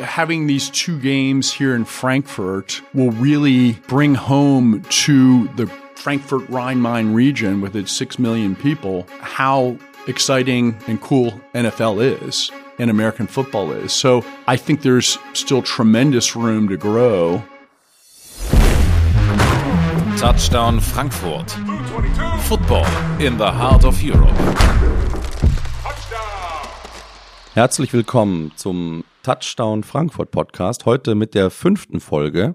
having these two games here in Frankfurt will really bring home to the Frankfurt Rhine Main region with its 6 million people how exciting and cool NFL is and American football is. So I think there's still tremendous room to grow. Touchdown Frankfurt. Football in the heart of Europe. Herzlich willkommen zum Touchdown Frankfurt Podcast. Heute mit der fünften Folge.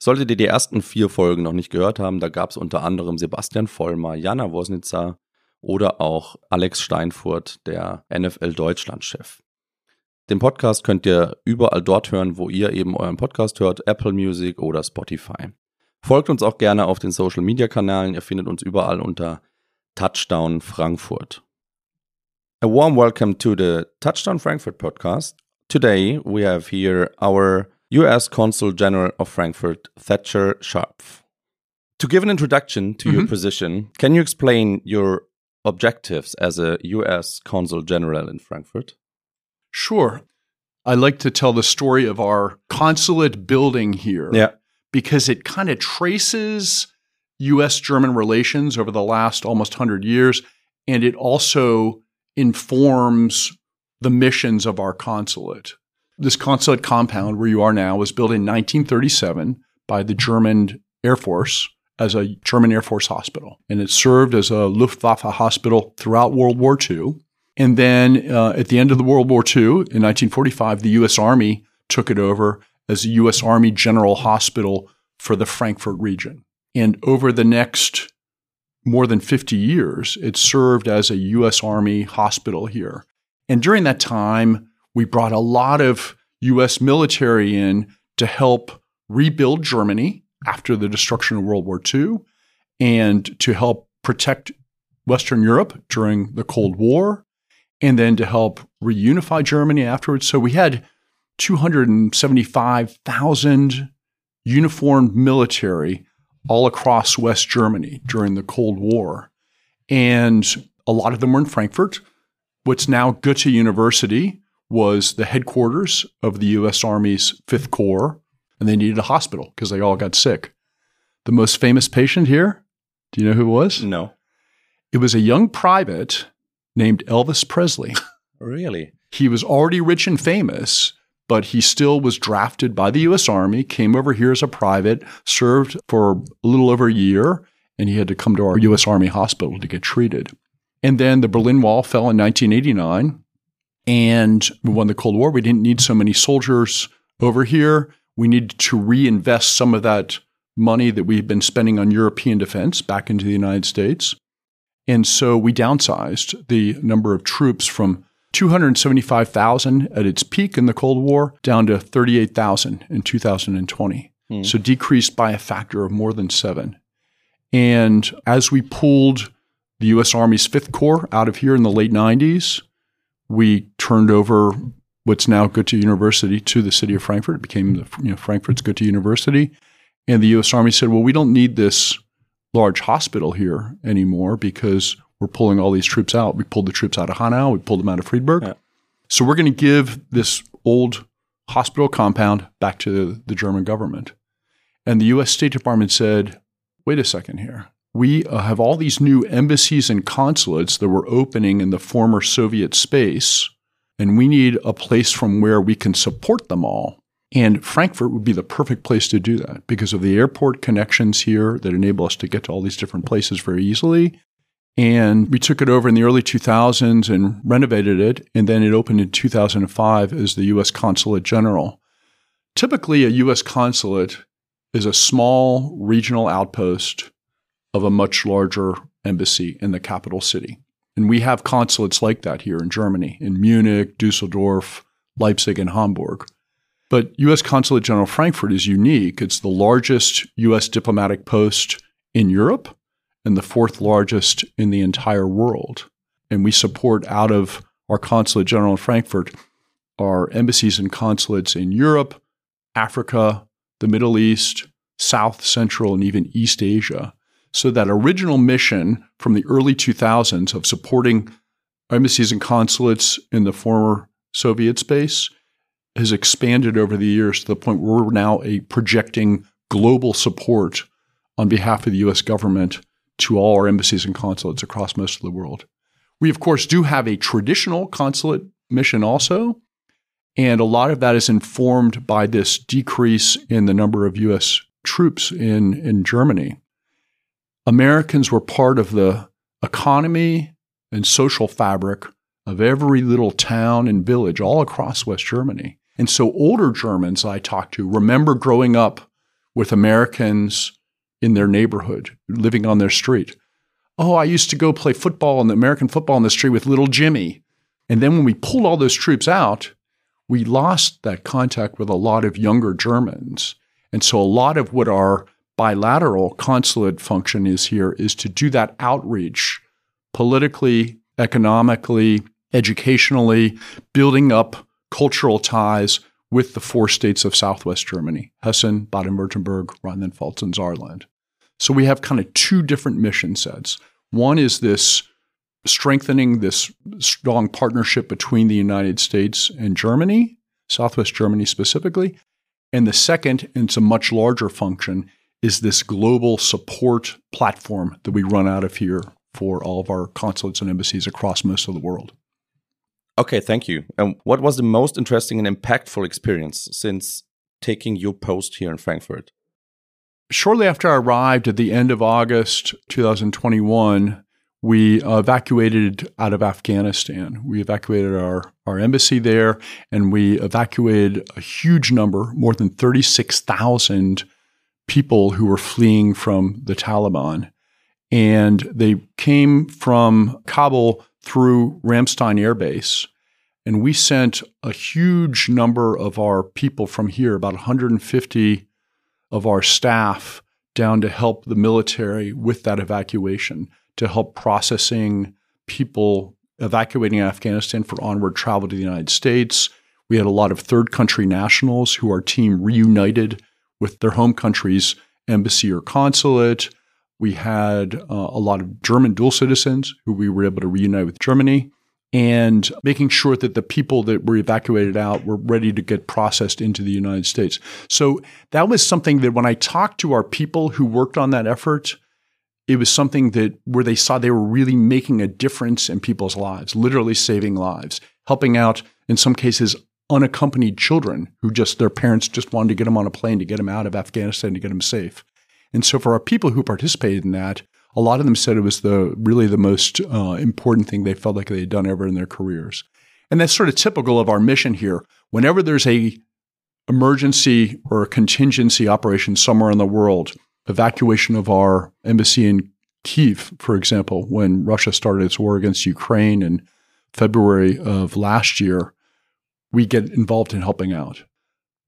Solltet ihr die ersten vier Folgen noch nicht gehört haben, da gab es unter anderem Sebastian Vollmer, Jana Wosnitzer oder auch Alex Steinfurt, der NFL Deutschland-Chef. Den Podcast könnt ihr überall dort hören, wo ihr eben euren Podcast hört, Apple Music oder Spotify. Folgt uns auch gerne auf den Social Media Kanälen. Ihr findet uns überall unter Touchdown Frankfurt. A warm welcome to the Touchdown Frankfurt podcast. Today we have here our US Consul General of Frankfurt, Thatcher Scharpf. To give an introduction to mm -hmm. your mm-hmm. position, can you explain your objectives as a US Consul General in Frankfurt? Sure. I like to tell the story of our consulate building here. Yeah. Because it kind of traces US German relations over the last almost 100 years. And it also informs the missions of our consulate. This consulate compound where you are now was built in 1937 by the German Air Force as a German Air Force hospital. And it served as a Luftwaffe hospital throughout World War II. And then uh, at the end of the World War II, in 1945, the U.S. Army took it over as a U.S. Army General Hospital for the Frankfurt region. And over the next more than 50 years, it served as a U.S. Army hospital here. And during that time, we brought a lot of U.S. military in to help rebuild Germany after the destruction of World War II and to help protect Western Europe during the Cold War and then to help reunify Germany afterwards. So we had 275,000 uniformed military all across West Germany during the Cold War. And a lot of them were in Frankfurt. What's now Goethe University was the headquarters of the U.S. Army's Fifth Corps, and they needed a hospital because they all got sick. The most famous patient here, do you know who it was? No. It was a young private named Elvis Presley. really? He was already rich and famous, but he still was drafted by the U.S. Army, came over here as a private, served for a little over a year, and he had to come to our U.S. Army hospital to get treated. And then the Berlin Wall fell in 1989, and we won the Cold War. We didn't need so many soldiers over here. We needed to reinvest some of that money that we had been spending on European defense back into the United States. And so we downsized the number of troops from 275,000 at its peak in the Cold War down to 38,000 in 2020. Mm. So decreased by a factor of more than seven. And as we pulled the U.S. Army's Fifth Corps out of here in the late 90s, we turned over what's now Goethe University to the city of Frankfurt. It became the, you know, Frankfurt's Goethe University. And the U.S. Army said, well, we don't need this large hospital here anymore because we're pulling all these troops out. We pulled the troops out of Hanau, we pulled them out of Friedberg. Yeah. So we're going to give this old hospital compound back to the German government. And the US State Department said, wait a second here. We uh, have all these new embassies and consulates that were opening in the former Soviet space, and we need a place from where we can support them all. And Frankfurt would be the perfect place to do that because of the airport connections here that enable us to get to all these different places very easily, and we took it over in the early 2000s and renovated it. And then it opened in 2005 as the U.S. Consulate General. Typically, a U.S. consulate is a small regional outpost of a much larger embassy in the capital city. And we have consulates like that here in Germany, in Munich, Dusseldorf, Leipzig, and Hamburg. But U.S. Consulate General Frankfurt is unique. It's the largest U.S. diplomatic post in Europe and the fourth largest in the entire world. And we support out of our consulate general in Frankfurt our embassies and consulates in Europe, Africa, the Middle East, South, Central, and even East Asia. So that original mission from the early 2000s of supporting embassies and consulates in the former Soviet space has expanded over the years to the point where we're now a projecting global support on behalf of the US government to all our embassies and consulates across most of the world. We, of course, do have a traditional consulate mission also, and a lot of that is informed by this decrease in the number of US troops in, in Germany. Americans were part of the economy and social fabric of every little town and village all across West Germany. And so older Germans I talked to remember growing up with Americans in their neighborhood, living on their street. Oh, I used to go play football in the American football in the street with little Jimmy. And then when we pulled all those troops out, we lost that contact with a lot of younger Germans. And so a lot of what our bilateral consulate function is here is to do that outreach politically, economically, educationally, building up cultural ties with the four states of southwest Germany Hessen, Baden Württemberg, Rhineland Pfalz, and Saarland. So we have kind of two different mission sets. One is this strengthening this strong partnership between the United States and Germany, Southwest Germany specifically. And the second, and it's a much larger function, is this global support platform that we run out of here for all of our consulates and embassies across most of the world. Okay, thank you. And what was the most interesting and impactful experience since taking your post here in Frankfurt? Shortly after I arrived at the end of August 2021, we evacuated out of Afghanistan. We evacuated our, our embassy there and we evacuated a huge number, more than 36,000 people who were fleeing from the Taliban. And they came from Kabul through Ramstein Air Base. And we sent a huge number of our people from here, about 150 of our staff, down to help the military with that evacuation to help processing people evacuating Afghanistan for onward travel to the United States. We had a lot of third country nationals who our team reunited with their home country's embassy or consulate. We had uh, a lot of German dual citizens who we were able to reunite with Germany and making sure that the people that were evacuated out were ready to get processed into the United States. So that was something that when I talked to our people who worked on that effort, it was something that where they saw they were really making a difference in people's lives, literally saving lives, helping out in some cases unaccompanied children who just their parents just wanted to get them on a plane to get them out of Afghanistan to get them safe. And so for our people who participated in that, a lot of them said it was the really the most uh, important thing they felt like they had done ever in their careers. And that's sort of typical of our mission here. Whenever there's a emergency or a contingency operation somewhere in the world, evacuation of our embassy in Kiev, for example, when Russia started its war against Ukraine in February of last year, we get involved in helping out.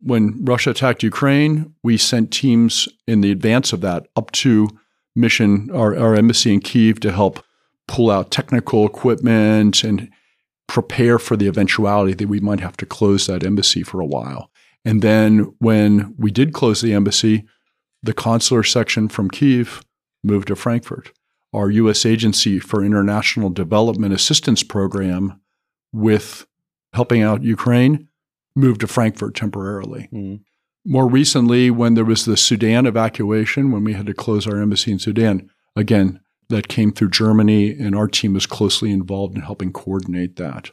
When Russia attacked Ukraine, we sent teams in the advance of that up to mission, our, our embassy in Kiev to help pull out technical equipment and prepare for the eventuality that we might have to close that embassy for a while. And then when we did close the embassy, the consular section from Kiev moved to Frankfurt. Our U.S. Agency for International Development Assistance Program, with helping out Ukraine, moved to Frankfurt temporarily. Mm. More recently, when there was the Sudan evacuation, when we had to close our embassy in Sudan, again, that came through Germany, and our team was closely involved in helping coordinate that.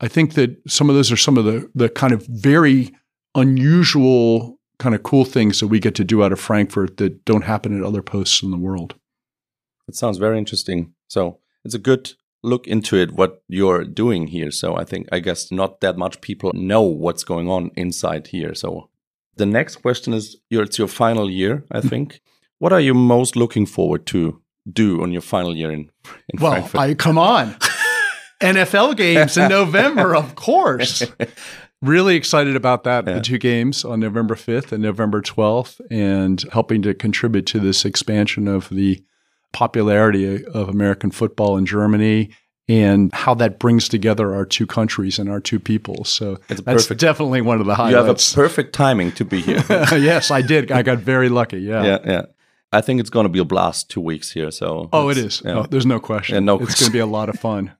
I think that some of those are some of the, the kind of very unusual kind of cool things that we get to do out of Frankfurt that don't happen at other posts in the world. It sounds very interesting. So it's a good look into it, what you're doing here. So I think, I guess, not that much people know what's going on inside here. So the next question is your, it's your final year, I mm-hmm. think. what are you most looking forward to do on your final year in, in well, Frankfurt? I, come on. NFL games in November, of course. Really excited about that. Yeah. The two games on November 5th and November 12th, and helping to contribute to this expansion of the popularity of American football in Germany and how that brings together our two countries and our two peoples. So that's perfect. definitely one of the highlights. You have a perfect timing to be here. yes, I did. I got very lucky. Yeah. Yeah. Yeah. I think it's going to be a blast two weeks here. So oh, it is. Yeah. Oh, there's no question. Yeah, no, it's going to be a lot of fun.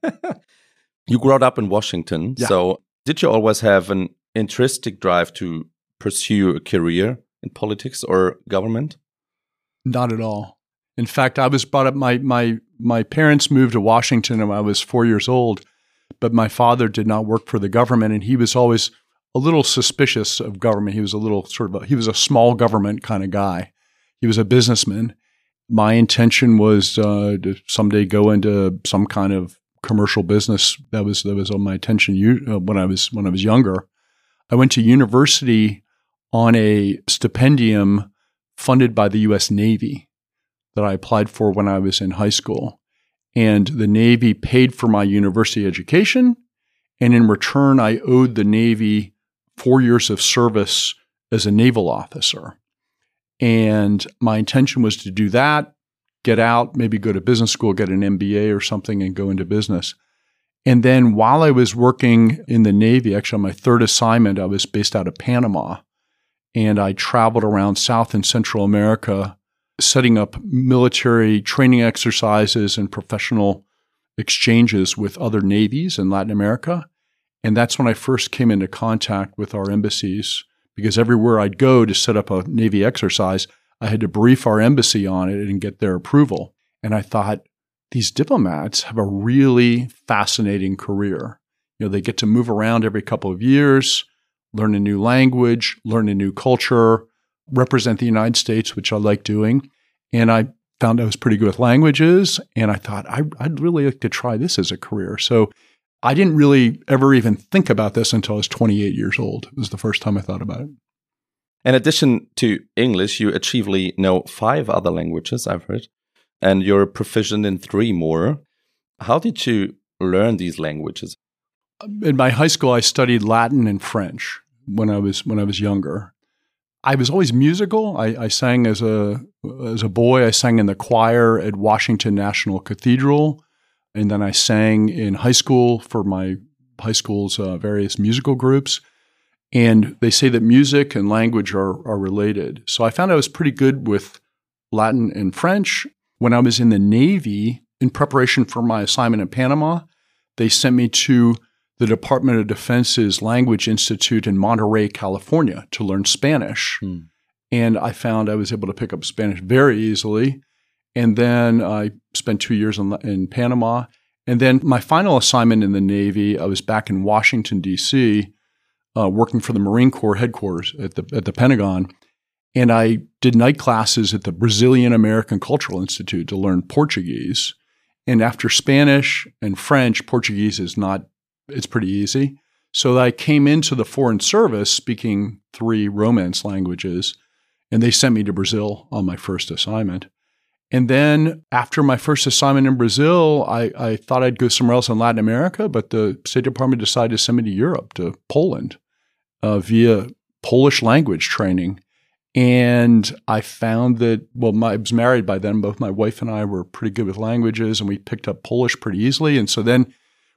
you grew up in Washington, yeah. so did you always have an intrinsic drive to pursue a career in politics or government? Not at all. In fact, I was brought up. My my my parents moved to Washington when I was four years old, but my father did not work for the government, and he was always a little suspicious of government. He was a little sort of a, he was a small government kind of guy. He was a businessman. My intention was uh, to someday go into some kind of commercial business. That was that was on my attention uh, when I was when I was younger. I went to university on a stipendium funded by the U.S. Navy that I applied for when I was in high school. And the Navy paid for my university education. And in return, I owed the Navy four years of service as a naval officer. And my intention was to do that, get out, maybe go to business school, get an MBA or something, and go into business. And then while I was working in the Navy, actually on my third assignment, I was based out of Panama. And I traveled around South and Central America setting up military training exercises and professional exchanges with other navies in Latin America. And that's when I first came into contact with our embassies because everywhere I'd go to set up a Navy exercise, I had to brief our embassy on it and get their approval. And I thought, these diplomats have a really fascinating career. You know, they get to move around every couple of years, learn a new language, learn a new culture, represent the United States, which I like doing. And I found I was pretty good with languages. And I thought, I, would really like to try this as a career. So I didn't really ever even think about this until I was 28 years old. It was the first time I thought about it. In addition to English, you achievely know five other languages, I've heard, and you're proficient in three more. How did you learn these languages? In my high school, I studied Latin and French when I was when I was younger, I was always musical. I, I, sang as a as a boy. I sang in the choir at Washington National Cathedral, and then I sang in high school for my high school's uh, various musical groups. And they say that music and language are are related. So I found I was pretty good with Latin and French. When I was in the Navy, in preparation for my assignment in Panama, they sent me to the Department of Defense's Language Institute in Monterey, California, to learn Spanish. Hmm. And I found I was able to pick up Spanish very easily. And then I spent two years in, in Panama. And then my final assignment in the Navy, I was back in Washington, D.C., uh, working for the Marine Corps headquarters at the, at the Pentagon. And I did night classes at the Brazilian American Cultural Institute to learn Portuguese. And after Spanish and French, Portuguese is not it's pretty easy. So I came into the foreign service speaking three Romance languages, and they sent me to Brazil on my first assignment. And then after my first assignment in Brazil, I, I thought I'd go somewhere else in Latin America, but the State Department decided to send me to Europe, to Poland, uh, via Polish language training. And I found that, well, my, I was married by then. Both my wife and I were pretty good with languages, and we picked up Polish pretty easily. And so then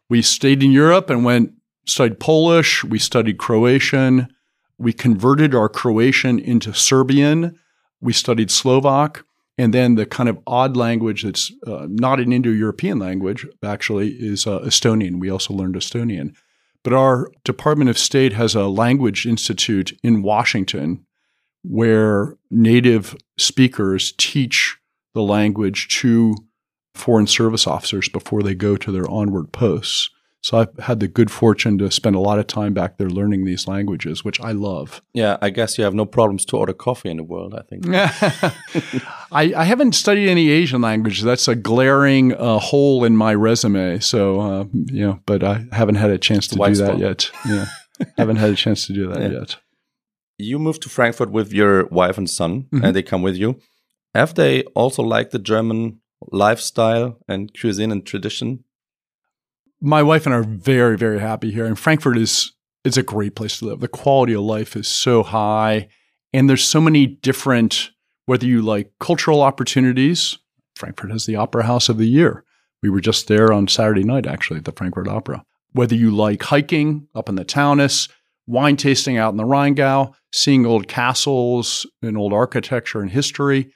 we stayed in Europe and went studied Polish. We studied Croatian. We converted our Croatian into Serbian. We studied Slovak. And then the kind of odd language that's uh, not an Indo European language, actually, is uh, Estonian. We also learned Estonian. But our Department of State has a language institute in Washington where native speakers teach the language to foreign service officers before they go to their onward posts. So I've had the good fortune to spend a lot of time back there learning these languages, which I love. Yeah, I guess you have no problems to order coffee in the world, I think. I, I, haven't studied any Asian languages. That's a glaring uh, hole in my resume. So, uh, you know, but I haven't had a chance to do that yet. Yeah, haven't had a chance to do that yeah. yet. You moved to Frankfurt with your wife and son, mm -hmm. and they come with you. Have they also liked the German lifestyle and cuisine and tradition? My wife and I are very, very happy here. And Frankfurt is it's a great place to live. The quality of life is so high. And there's so many different, whether you like cultural opportunities, Frankfurt has the Opera House of the Year. We were just there on Saturday night, actually, at the Frankfurt Opera. Whether you like hiking up in the Taunus, wine tasting out in the Rheingau, seeing old castles and old architecture and history,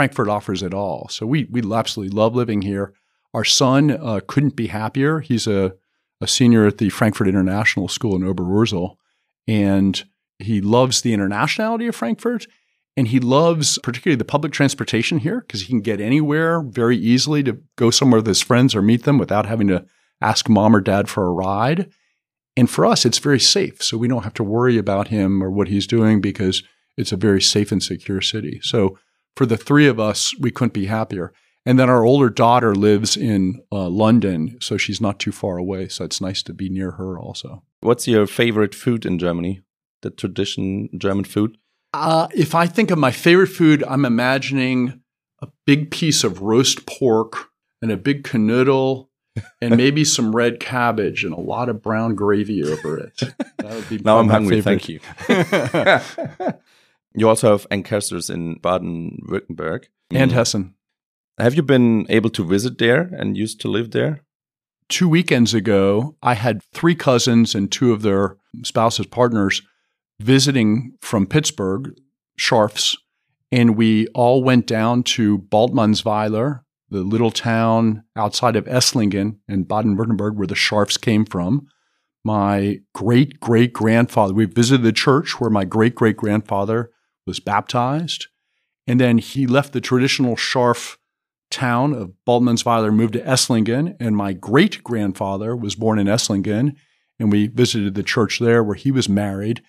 Frankfurt offers it all. So we we absolutely love living here. Our son uh, couldn't be happier. He's a, a senior at the Frankfurt International School in Oberursel, and he loves the internationality of Frankfurt. And he loves particularly the public transportation here because he can get anywhere very easily to go somewhere with his friends or meet them without having to ask mom or dad for a ride. And for us, it's very safe. So we don't have to worry about him or what he's doing because it's a very safe and secure city. So for the three of us, we couldn't be happier. And then our older daughter lives in uh, London, so she's not too far away. So it's nice to be near her also. What's your favorite food in Germany? The tradition German food? Uh, if I think of my favorite food, I'm imagining a big piece of roast pork and a big Knödel and maybe some red cabbage and a lot of brown gravy over it. That would be now I'm hungry. Favorite. Thank you. you also have ancestors in Baden-Württemberg and Hessen. Have you been able to visit there and used to live there? Two weekends ago, I had three cousins and two of their spouses, partners, visiting from Pittsburgh, Scharpfs, and we all went down to Baltmannsweiler, the little town outside of Esslingen in Baden Württemberg, where the Scharpfs came from. My great great grandfather, we visited the church where my great great grandfather was baptized. And then he left the traditional Scharpf town of Baltmannsweiler, moved to Esslingen. And my great grandfather was born in Esslingen. And we visited the church there where he was married.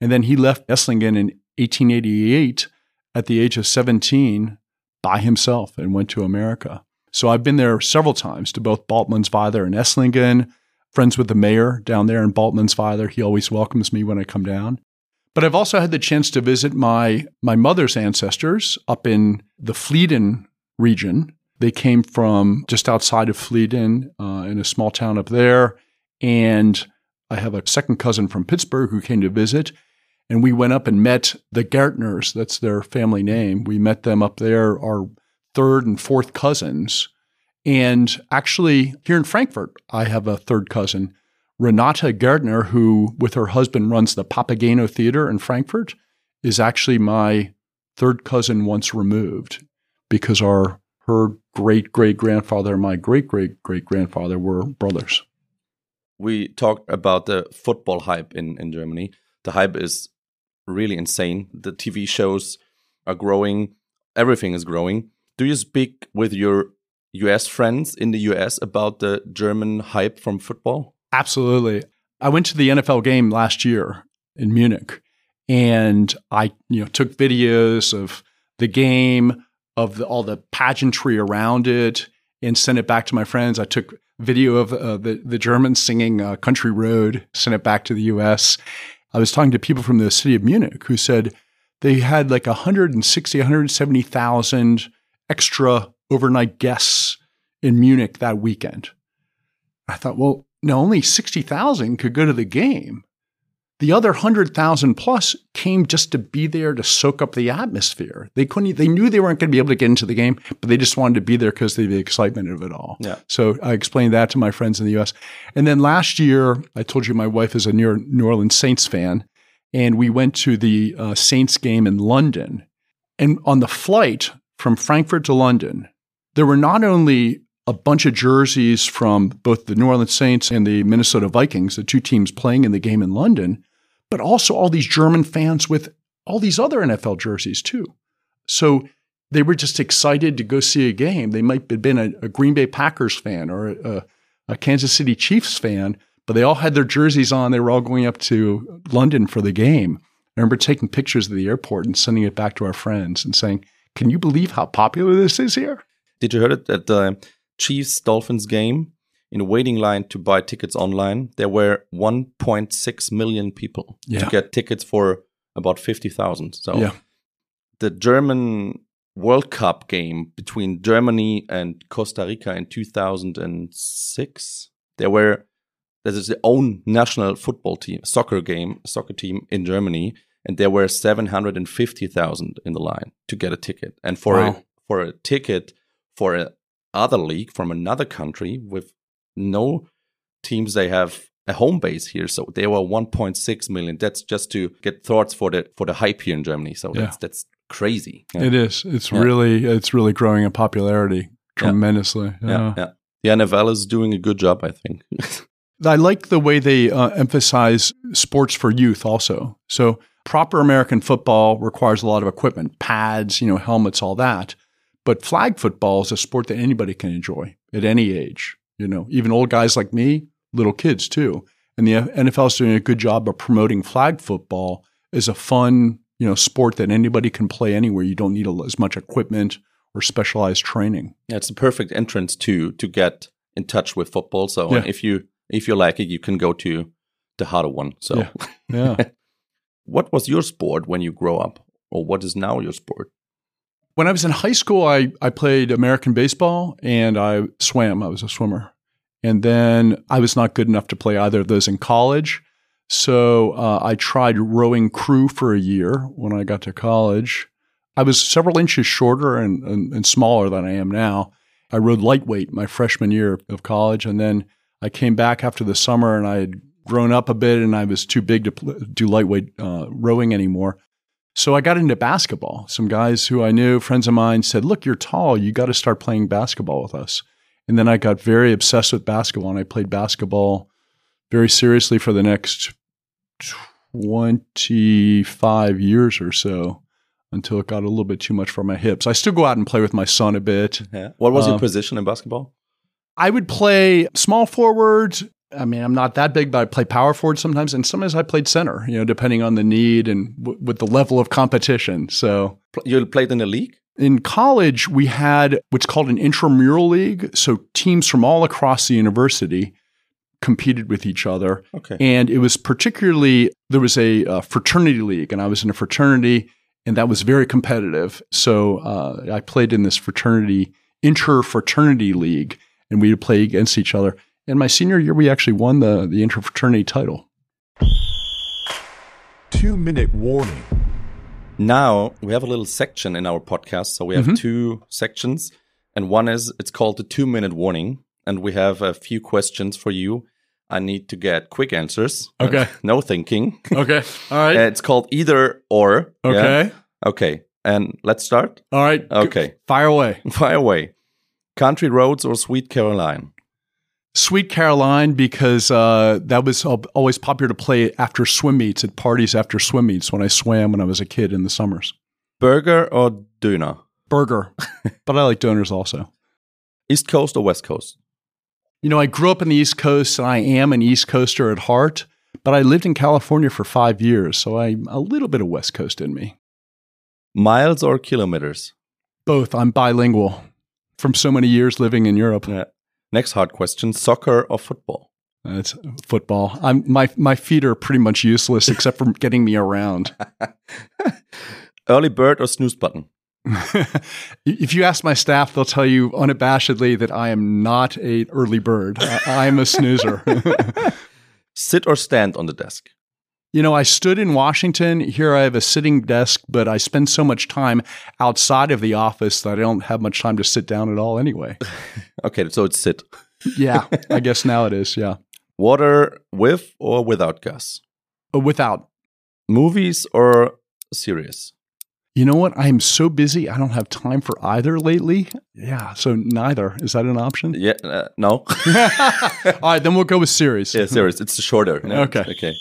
And then he left Esslingen in 1888 at the age of 17 by himself and went to America. So I've been there several times to both Baltmannsweiler and Esslingen, friends with the mayor down there in Baltmannsweiler. He always welcomes me when I come down. But I've also had the chance to visit my, my mother's ancestors up in the Flieden region. They came from just outside of Flieden uh, in a small town up there. And I have a second cousin from Pittsburgh who came to visit. And we went up and met the Gärtners. That's their family name. We met them up there, our third and fourth cousins. And actually, here in Frankfurt, I have a third cousin, Renata Gärtner, who, with her husband, runs the Papageno Theater in Frankfurt, is actually my third cousin once removed because our her great great grandfather and my great great great grandfather were brothers. We talked about the football hype in, in Germany. The hype is really insane. The TV shows are growing, everything is growing. Do you speak with your US friends in the US about the German hype from football? Absolutely. I went to the NFL game last year in Munich and I you know took videos of the game of the, all the pageantry around it and sent it back to my friends. I took video of uh, the the Germans singing uh, "Country Road," sent it back to the U.S. I was talking to people from the city of Munich who said they had like 160, 170,000 extra overnight guests in Munich that weekend. I thought, well, no, only 60,000 could go to the game. The other 100,000 plus came just to be there to soak up the atmosphere. They couldn't, they knew they weren't going to be able to get into the game, but they just wanted to be there because of the excitement of it all. Yeah. So I explained that to my friends in the US. And then last year, I told you my wife is a New Orleans Saints fan, and we went to the uh, Saints game in London. And on the flight from Frankfurt to London, there were not only a bunch of jerseys from both the New Orleans Saints and the Minnesota Vikings, the two teams playing in the game in London, but also all these German fans with all these other NFL jerseys too. So they were just excited to go see a game. They might have been a, a Green Bay Packers fan or a, a, Kansas City Chiefs fan, but they all had their jerseys on. They were all going up to London for the game. I remember taking pictures of the airport and sending it back to our friends and saying, "Can you believe how popular this is here?" Did you hear it at the Chiefs Dolphins game? in a waiting line to buy tickets online, there were 1.6 million people yeah. to get tickets for about 50,000. So yeah. the German World Cup game between Germany and Costa Rica in 2006, there were there is the own national football team, soccer game, soccer team in Germany, and there were 750,000 in the line to get a ticket. And for wow. a for a ticket for a other league from another country with no teams they have a home base here, so they were 1.6 million. That's just to get thoughts for the for the hype here in Germany. So yeah. that's that's crazy. Yeah. It is. It's yeah. really it's really growing in popularity tremendously. Yeah. yeah, The NFL is doing a good job, I think. I like the way they uh, emphasize sports for youth also. So proper American football requires a lot of equipment, pads, you know, helmets, all that. But flag football is a sport that anybody can enjoy at any age. You know, even old guys like me, little kids too. And the NFL is doing a good job of promoting flag football as a fun, you know, sport that anybody can play anywhere. You don't need as much equipment or specialized training. Yeah, it's the perfect entrance to to get in touch with football. So Yeah. if you if you like it, you can go to the harder one. So Yeah. Yeah. what was your sport when you grow up, or what is now your sport? When I was in high school, I, I played American baseball and I swam. I was a swimmer. And then I was not good enough to play either of those in college. So uh, I tried rowing crew for a year when I got to college. I was several inches shorter and, and, and smaller than I am now. I rowed lightweight my freshman year of college. And then I came back after the summer and I had grown up a bit and I was too big to do lightweight uh, rowing anymore. So I got into basketball. Some guys who I knew, friends of mine, said, Look, you're tall. You got to start playing basketball with us. And then I got very obsessed with basketball and I played basketball very seriously for the next 25 years or so until it got a little bit too much for my hips. I still go out and play with my son a bit. Yeah. What was your Um, position in basketball? I would play small forward. I mean, I'm not that big, but I play power forward sometimes, and sometimes I played center. You know, depending on the need and w- with the level of competition. So You played in the league. in college, we had what's called an intramural league. So teams from all across the university competed with each other, Okay. and it was particularly there was a, uh fraternity league, and I was in a fraternity, and that was very competitive. So uh, I played in this fraternity interfraternity league, and we would play against each other. In my senior year, we actually won the the interfraternity title. Two minute warning. Now we have a little section in our podcast. So we have Mhm. two sections, and one is it's called the two minute warning, and we have a few questions for you. I need to get quick answers. Okay. no thinking. Okay. All right. Uh, it's called either or. yeah? okay. Okay. And let's start. All right. Okay. Fire away. Fire away. Country roads or Sweet Caroline? Sweet Caroline because uh, that was always popular to play after swim meets at parties after swim meets when I swam when I was a kid in the summers. Burger or Döner? Burger, but I like Döners also. East Coast or West Coast? You know, I grew up in the East Coast and I am an East Coaster at heart, but I lived in California for five years, so I'm a little bit of West Coast in me. Miles or kilometers? Both. I'm bilingual from so many years living in Europe. Yeah. Next hard question soccer or football? It's football. I'm my my feet are pretty much useless except for getting me around. Early bird or snooze button? if you ask my staff, they'll tell you unabashedly that I am not a early bird. I, I am a snoozer. Sit or stand on the desk? You know, I stood in Washington. Here I have a sitting desk, but I spend so much time outside of the office that I don't have much time to sit down at all anyway. Okay, so it's sit. Yeah, I guess now it is. Yeah. Water with or without gas? But without, Movies or series? you know what? I am so busy. I don't have time for either lately. Yeah. So neither. Is that an option? Yeah, uh, no. all right. Then we'll go with series. yeah, series. It's shorter. no? Okay. Okay.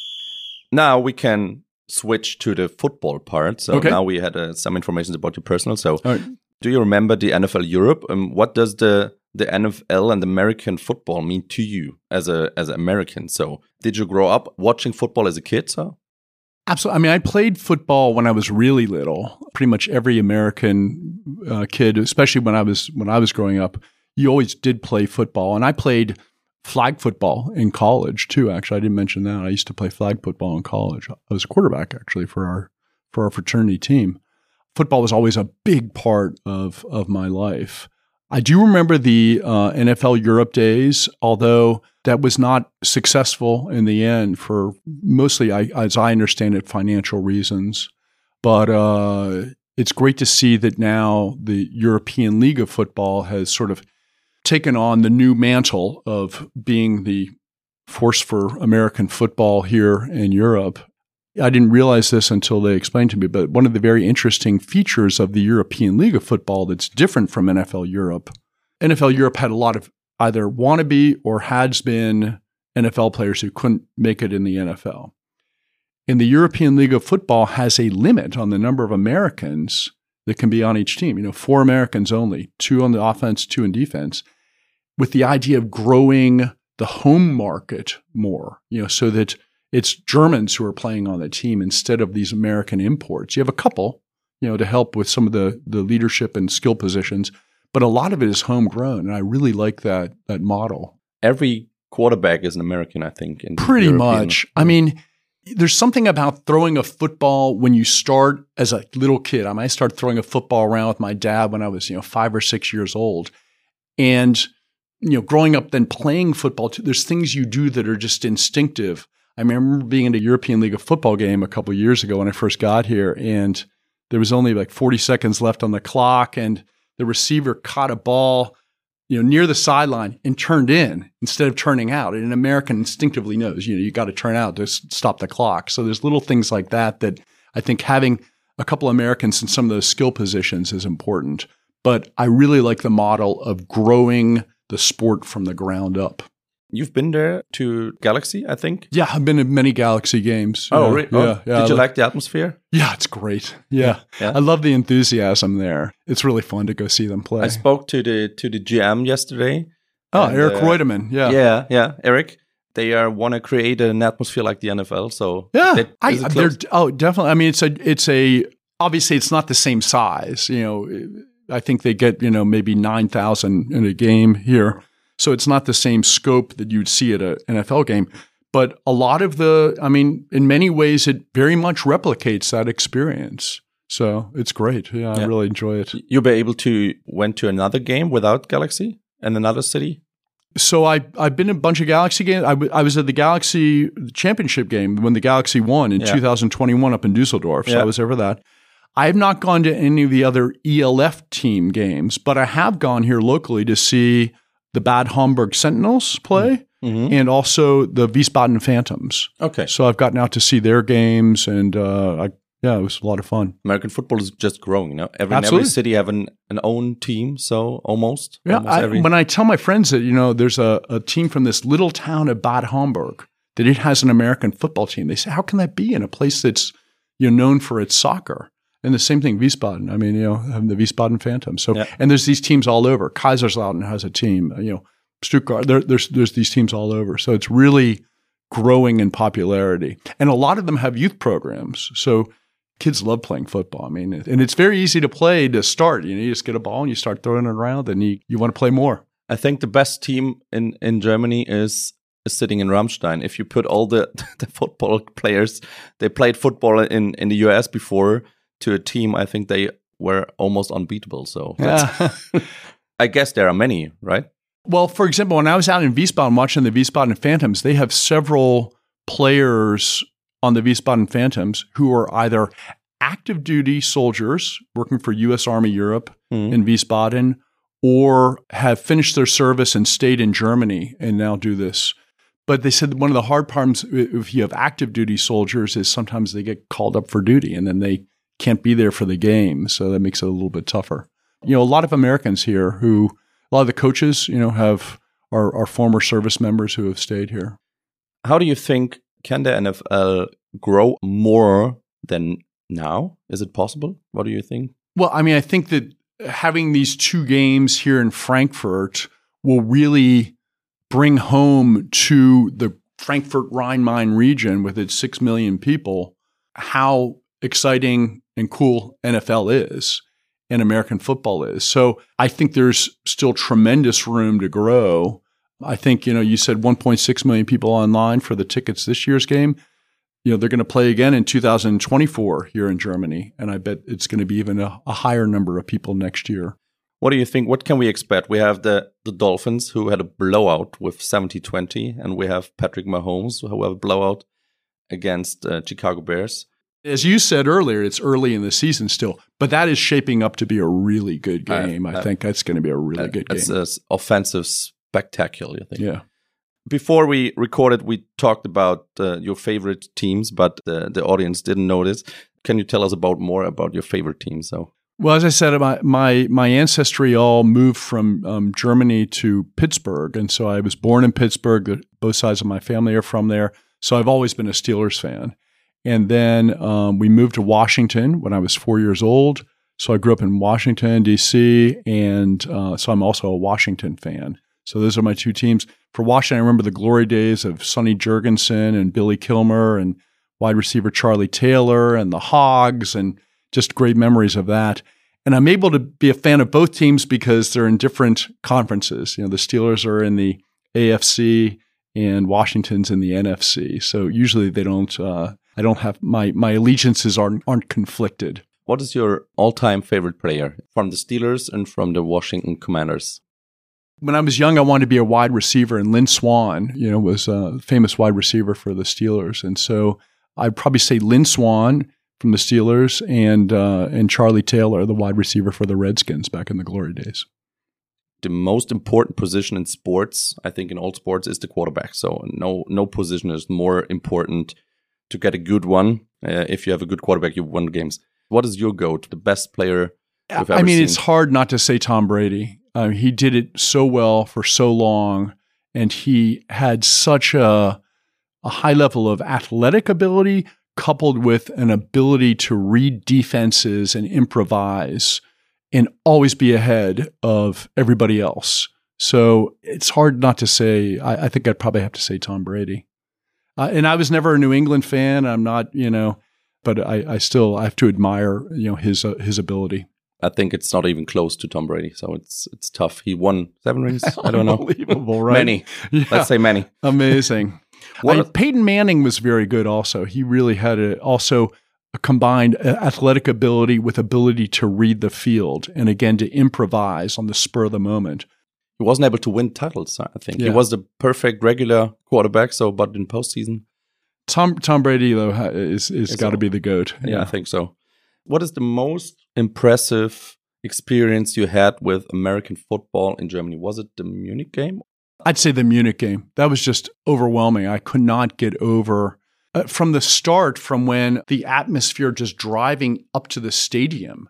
Now we can switch to the football part. So Okay. now we had uh, some information about your personal. So right. do you remember the NFL Europe? Um, what does the the NFL and American football mean to you as a as an American? So did you grow up watching football as a kid? So Absolutely. I mean, I played football when I was really little. Pretty much every American uh, kid, especially when I was when I was growing up, you always did play football, and I played flag football in college too. Actually, I didn't mention that. I used to play flag football in college. I was a quarterback actually for our for our fraternity team. Football was always a big part of of my life. I do remember the uh, NFL Europe days, although that was not successful in the end for mostly, I, as I understand it, financial reasons. But uh, it's great to see that now the European League of Football has sort of taken on the new mantle of being the force for American football here in Europe. I didn't realize this until they explained to me, but one of the very interesting features of the European League of Football that's different from NFL Europe, NFL Europe had a lot of either wannabe or has been NFL players who couldn't make it in the NFL. And the European League of Football has a limit on the number of Americans that can be on each team. You know, four Americans only, two on the offense, two in defense, with the idea of growing the home market more, you know, so that it's Germans who are playing on the team instead of these American imports. You have a couple, you know, to help with some of the the leadership and skill positions, but a lot of it is homegrown, and I really like that that model. Every quarterback is an American, I think. In Pretty European. much. I mean, there's something about throwing a football when you start as a little kid. I might start throwing a football around with my dad when I was, you know, five or six years old. And, you know, growing up then playing football, there's things you do that are just instinctive. I remember being in a European League of Football game a couple years ago when I first got here, and there was only like 40 seconds left on the clock, and the receiver caught a ball you know, near the sideline and turned in instead of turning out. And an American instinctively knows, you know, you got to turn out to stop the clock. So there's little things like that that I think having a couple Americans in some of those skill positions is important. But I really like the model of growing the sport from the ground up. You've been there to Galaxy, I think. Yeah, I've been to many Galaxy games. Oh, really? Oh, yeah, yeah. Did you like the atmosphere? Yeah, it's great. Yeah. yeah. I love the enthusiasm there. It's really fun to go see them play. I spoke to the to the GM yesterday. Oh, and, Eric uh, Reutemann. Yeah. Yeah, yeah, Eric. They are want to create an atmosphere like the NFL. So yeah, I, they're oh definitely. I mean, it's a it's a obviously it's not the same size. You know, I think they get you know maybe nine thousand in a game here so it's not the same scope that you'd see at an NFL game. But a lot of the, I mean, in many ways, it very much replicates that experience. So it's great. Yeah, yeah. I really enjoy it. You'll be able to went to another game without Galaxy and another city. So I I've been in a bunch of Galaxy games. I, w- I was at the Galaxy championship game when the Galaxy won in yeah. 2021 up in Dusseldorf. So. I was there for that. I have not gone to any of the other ELF team games, but I have gone here locally to see the Bad Homburg Sentinels play mm-hmm. and also the Wiesbaden Phantoms. Okay. So I've gotten out to see their games and uh, I, yeah, it was a lot of fun. American football is just growing. You know, every, every city have an, an own team. So almost. Yeah. Almost I, every- when I tell my friends that you know there's a, a team from this little town of Bad Homburg that it has an American football team, they say, how can that be in a place that's you know known for its soccer? And the same thing, Wiesbaden. I mean, you know, um, the Wiesbaden Phantom. So, yeah. and there's these teams all over. Kaiserslautern has a team. You know, Stuttgart. There, there's there's these teams all over. So it's really growing in popularity, and a lot of them have youth programs. So kids love playing football. I mean, and it's very easy to play to start. You know, you just get a ball and you start throwing it around, and you you want to play more. I think the best team in in Germany is is sitting in Ramstein. If you put all the the football players, they played football in in the US before to a team, I think they were almost unbeatable. So yeah. I guess there are many, right? Well, for example, when I was out in Wiesbaden watching the Wiesbaden Phantoms, they have several players on the Wiesbaden Phantoms who are either active duty soldiers working for U.S. Army Europe mm. in Wiesbaden or have finished their service and stayed in Germany and now do this. But they said one of the hard problems if you have active duty soldiers is sometimes they get called up for duty and then they can't be there for the game. So that makes it a little bit tougher. You know, a lot of Americans here who, a lot of the coaches, you know, have are, are former service members who have stayed here. How do you think can the NFL grow more than now? Is it possible? What do you think? Well, I mean, I think that having these two games here in Frankfurt will really bring home to the Frankfurt Rhine Main region with its 6 million people how exciting and cool NFL is and American football is. So I think there's still tremendous room to grow. I think, you know, you said 1.6 million people online for the tickets this year's game. You know, they're going to play again in 2024 here in Germany. And I bet it's going to be even a, a higher number of people next year. What do you think? What can we expect? We have the, the Dolphins who had a blowout with 70 20, and we have Patrick Mahomes who have a blowout against uh, Chicago Bears. As you said earlier, it's early in the season still, but that is shaping up to be a really good game. I, I think that's going to be a really uh, good game. It's offensive spectacular, I think. Yeah. Before we recorded, we talked about uh, your favorite teams, but the, the audience didn't notice. Can you tell us about more about your favorite team? So, Well, as I said, my my, my ancestry all moved from um, Germany to Pittsburgh, and so I was born in Pittsburgh. Both sides of my family are from there, so I've always been a Steelers fan. And then um, we moved to Washington when I was four years old. So I grew up in Washington D.C., and uh, so I'm also a Washington fan. So those are my two teams. For Washington, I remember the glory days of Sonny Jurgensen and Billy Kilmer and wide receiver Charlie Taylor and the Hogs and just great memories of that. And I'm able to be a fan of both teams because they're in different conferences. You know, the Steelers are in the AFC and Washington's in the NFC. So usually they don't. Uh, I don't have my my allegiances aren't aren't conflicted. What is your all-time favorite player from the Steelers and from the Washington Commanders? When I was young, I wanted to be a wide receiver, and Lynn Swann, you know, was a famous wide receiver for the Steelers, and so I'd probably say Lynn Swann from the Steelers and uh, and Charlie Taylor, the wide receiver for the Redskins back in the glory days. The most important position in sports, I think, in all sports, is the quarterback. So no no position is more important to get a good one. Uh, if you have a good quarterback, you won games. What is your goat, the best player? I mean, seen? it's hard not to say Tom Brady. Um, he did it so well for so long, and he had such a a high level of athletic ability, coupled with an ability to read defenses and improvise and always be ahead of everybody else. So it's hard not to say. I, I think I'd probably have to say Tom Brady. Uh, and I was never a New England fan. I'm not, you know, but I, I still I have to admire, you know, his uh, his ability. I think it's not even close to Tom Brady, so it's it's tough. He won seven rings. I don't know, unbelievable, right? Many. Yeah. Let's say many. Amazing. I, Peyton Manning was very good also. He really had a, also a combined uh, athletic ability with ability to read the field and again to improvise on the spur of the moment. He wasn't able to win titles, I think. Yeah. He was the perfect regular quarterback, so but in postseason. Tom Tom Brady though is is got to be the goat. Yeah. yeah, I think so. What is the most impressive experience you had with American football in Germany? Was it the Munich game I'd say the Munich game. That was just overwhelming. I could not get over uh, from the start, from when the atmosphere just driving up to the stadium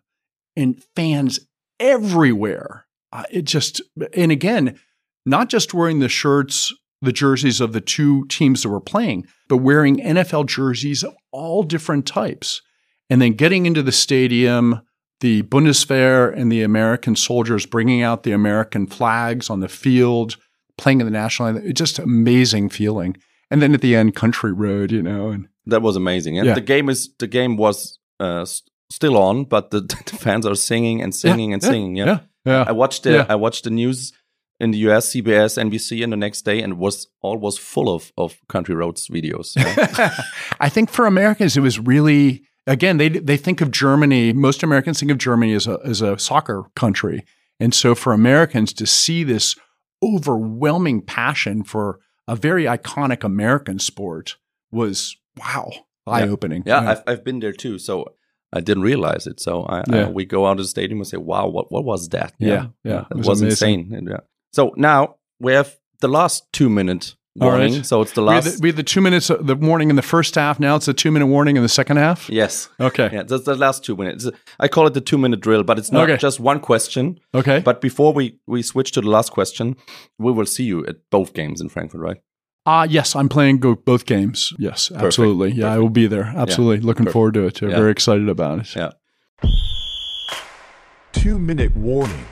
and fans everywhere. Uh, it just, and again, not just wearing the shirts, the jerseys of the two teams that were playing, but wearing NFL jerseys of all different types. And then getting into the stadium, the Bundeswehr and the American soldiers bringing out the American flags on the field playing in the national anthem. It's just amazing feeling. And then at the end, Country Road, you know, and that was amazing. And yeah. the game is the game was uh, still on, but the, the, fans are singing and singing yeah, and yeah, singing. Yeah, yeah. I watched the I watched the news in the US, CBS, NBC, and the next day, and it was all was full of of Country Roads videos. I think for Americans, it was really again they they think of Germany. Most Americans think of Germany as a as a soccer country, and so for Americans to see this overwhelming passion for a very iconic American sport was wow, eye opening. Yeah, yeah, I've, I've been there too. So I didn't realize it. So I, yeah. I, we go out to the stadium and say, wow, what, what was that? Yeah, yeah. yeah it was, was insane. And, yeah. So now we have the last two minutes warning. Right. So it's the last. We had the, we had the, two minutes, uh, the warning in the first half. Now it's a two minute warning in the second half. Yes. Okay. Yeah, that's the last two minutes. I call it the two minute drill, but it's not okay. just one question. Okay. But before we we switch to the last question, we will see you at both games in Frankfurt, right? Ah, uh, yes, I'm playing go- both games. Yes, Perfect. absolutely. Yeah, Perfect. I will be there. Absolutely, yeah. looking Perfect. forward to it. Yeah. Very excited about it. Yeah. Two minute warning.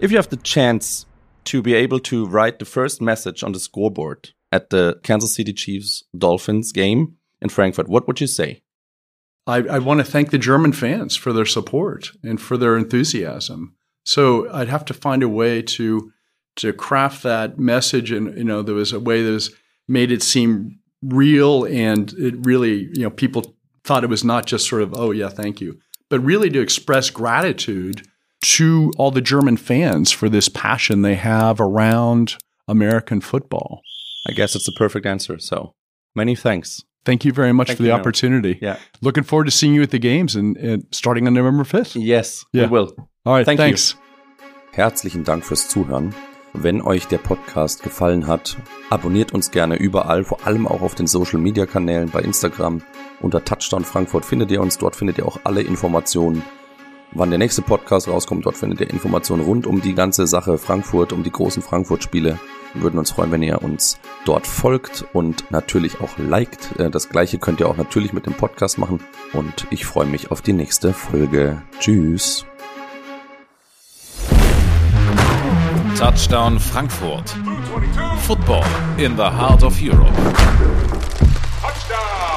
If you have the chance to be able to write the first message on the scoreboard at the Kansas City Chiefs Dolphins game in Frankfurt, what would you say? I, I want to thank the German fans for their support and for their enthusiasm. So I'd have to find a way to to craft that message, and you know, there was a way that was made it seem real, and it really, you know, people thought it was not just sort of, oh yeah, thank you, but really to express gratitude to all the German fans for this passion they have around American football. I guess it's the perfect answer. So many thanks. Thank you very much Thank for the opportunity. Yeah. Looking forward to seeing you at the games and, and starting on November 5th. Yes, yeah. we will. All right, Thank thanks. You. Herzlichen Dank fürs Zuhören. Wenn euch der Podcast gefallen hat, abonniert uns gerne überall, vor allem auch auf den Social Media Kanälen bei Instagram. Unter Touchdown Frankfurt findet ihr uns, dort findet ihr auch alle Informationen wann der nächste Podcast rauskommt. Dort findet ihr Informationen rund um die ganze Sache Frankfurt, um die großen Frankfurt-Spiele. Wir würden uns freuen, wenn ihr uns dort folgt und natürlich auch liked. Äh, das gleiche könnt ihr auch natürlich mit dem Podcast machen. Und ich freue mich auf die nächste Folge. Tschüss. Touchdown Frankfurt. Football in the heart of Europe. Touchdown.